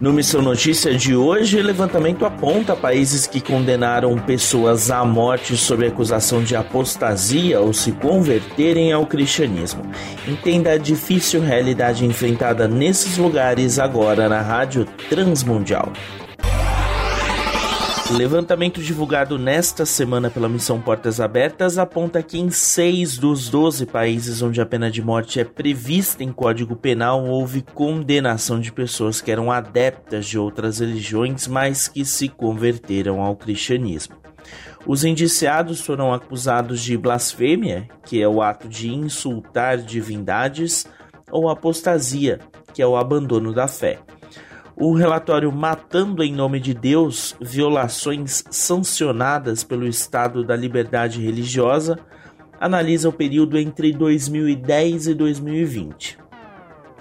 No Missão Notícia de hoje, levantamento aponta países que condenaram pessoas à morte sob acusação de apostasia ou se converterem ao cristianismo. Entenda a difícil realidade enfrentada nesses lugares agora na Rádio Transmundial. Levantamento divulgado nesta semana pela Missão Portas Abertas aponta que em seis dos 12 países onde a pena de morte é prevista em Código Penal houve condenação de pessoas que eram adeptas de outras religiões, mas que se converteram ao cristianismo. Os indiciados foram acusados de blasfêmia, que é o ato de insultar divindades, ou apostasia, que é o abandono da fé. O relatório Matando em Nome de Deus Violações Sancionadas pelo Estado da Liberdade Religiosa analisa o período entre 2010 e 2020.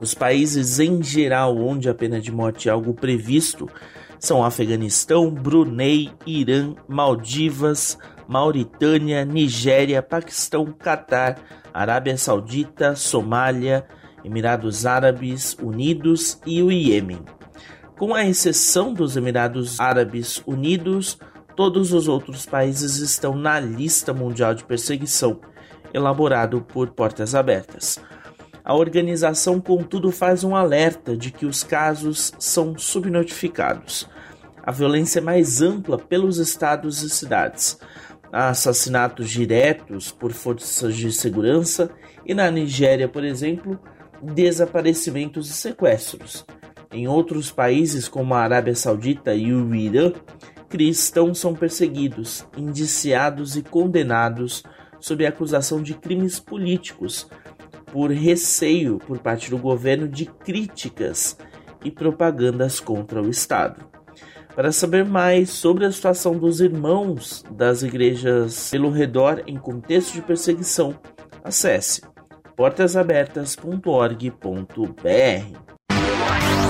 Os países em geral onde a pena de morte é algo previsto são Afeganistão, Brunei, Irã, Maldivas, Mauritânia, Nigéria, Paquistão, Catar, Arábia Saudita, Somália, Emirados Árabes Unidos e o Iêmen. Com a exceção dos Emirados Árabes Unidos, todos os outros países estão na lista mundial de perseguição, elaborado por Portas Abertas. A organização, contudo, faz um alerta de que os casos são subnotificados. A violência é mais ampla pelos estados e cidades. Há assassinatos diretos por forças de segurança e, na Nigéria, por exemplo, desaparecimentos e sequestros. Em outros países, como a Arábia Saudita e o Irã, cristãos são perseguidos, indiciados e condenados sob a acusação de crimes políticos, por receio por parte do governo de críticas e propagandas contra o Estado. Para saber mais sobre a situação dos irmãos das igrejas pelo redor em contexto de perseguição, acesse portasabertas.org.br.